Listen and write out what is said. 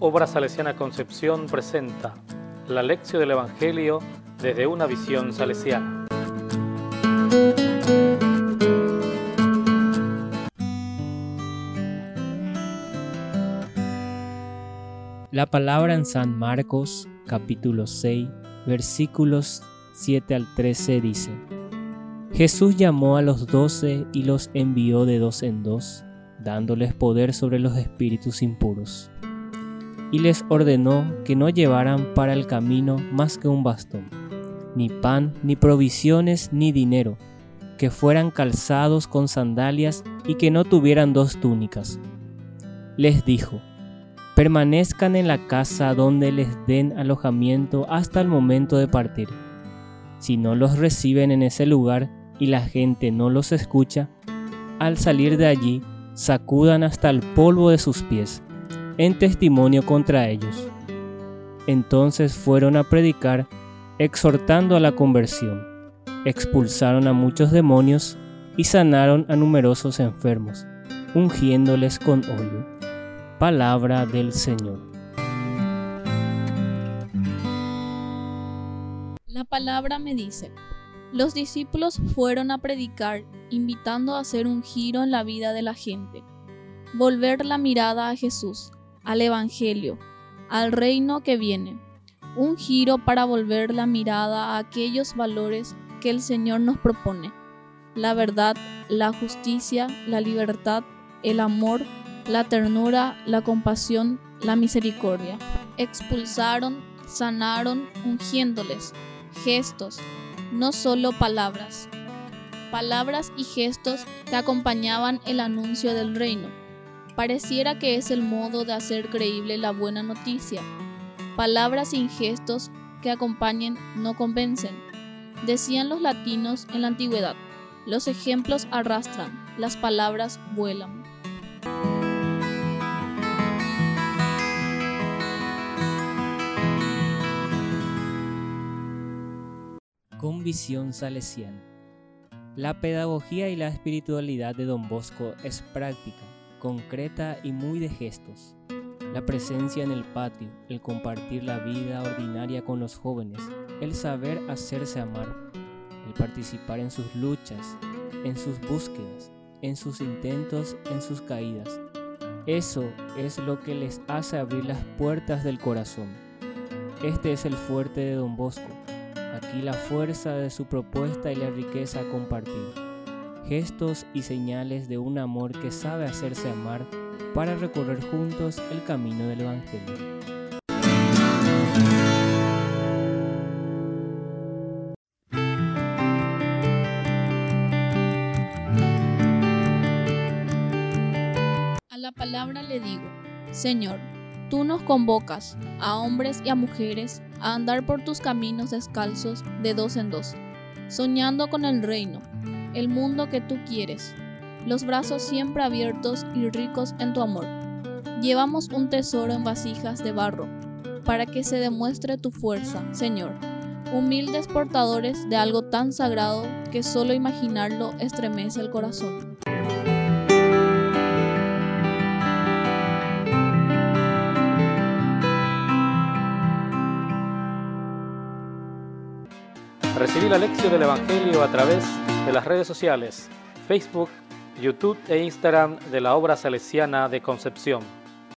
Obra Salesiana Concepción presenta la lección del Evangelio desde una visión salesiana. La palabra en San Marcos capítulo 6 versículos 7 al 13 dice, Jesús llamó a los doce y los envió de dos en dos, dándoles poder sobre los espíritus impuros. Y les ordenó que no llevaran para el camino más que un bastón, ni pan, ni provisiones, ni dinero, que fueran calzados con sandalias y que no tuvieran dos túnicas. Les dijo, permanezcan en la casa donde les den alojamiento hasta el momento de partir. Si no los reciben en ese lugar, y la gente no los escucha, al salir de allí sacudan hasta el polvo de sus pies, en testimonio contra ellos. Entonces fueron a predicar, exhortando a la conversión. Expulsaron a muchos demonios y sanaron a numerosos enfermos, ungiéndoles con óleo. Palabra del Señor. La palabra me dice, los discípulos fueron a predicar, invitando a hacer un giro en la vida de la gente, volver la mirada a Jesús, al Evangelio, al reino que viene, un giro para volver la mirada a aquellos valores que el Señor nos propone, la verdad, la justicia, la libertad, el amor, la ternura, la compasión, la misericordia. Expulsaron, sanaron, ungiéndoles, gestos, no solo palabras, palabras y gestos que acompañaban el anuncio del reino. Pareciera que es el modo de hacer creíble la buena noticia. Palabras sin gestos que acompañen no convencen. Decían los latinos en la antigüedad, los ejemplos arrastran, las palabras vuelan. con visión salesiana. La pedagogía y la espiritualidad de Don Bosco es práctica, concreta y muy de gestos. La presencia en el patio, el compartir la vida ordinaria con los jóvenes, el saber hacerse amar, el participar en sus luchas, en sus búsquedas, en sus intentos, en sus caídas. Eso es lo que les hace abrir las puertas del corazón. Este es el fuerte de Don Bosco, Aquí la fuerza de su propuesta y la riqueza a compartir. Gestos y señales de un amor que sabe hacerse amar para recorrer juntos el camino del Evangelio. A la palabra le digo, Señor, Tú nos convocas, a hombres y a mujeres, a andar por tus caminos descalzos de dos en dos, soñando con el reino, el mundo que tú quieres, los brazos siempre abiertos y ricos en tu amor. Llevamos un tesoro en vasijas de barro, para que se demuestre tu fuerza, Señor. Humildes portadores de algo tan sagrado que solo imaginarlo estremece el corazón. Recibí la lección del Evangelio a través de las redes sociales, Facebook, YouTube e Instagram de la obra salesiana de Concepción.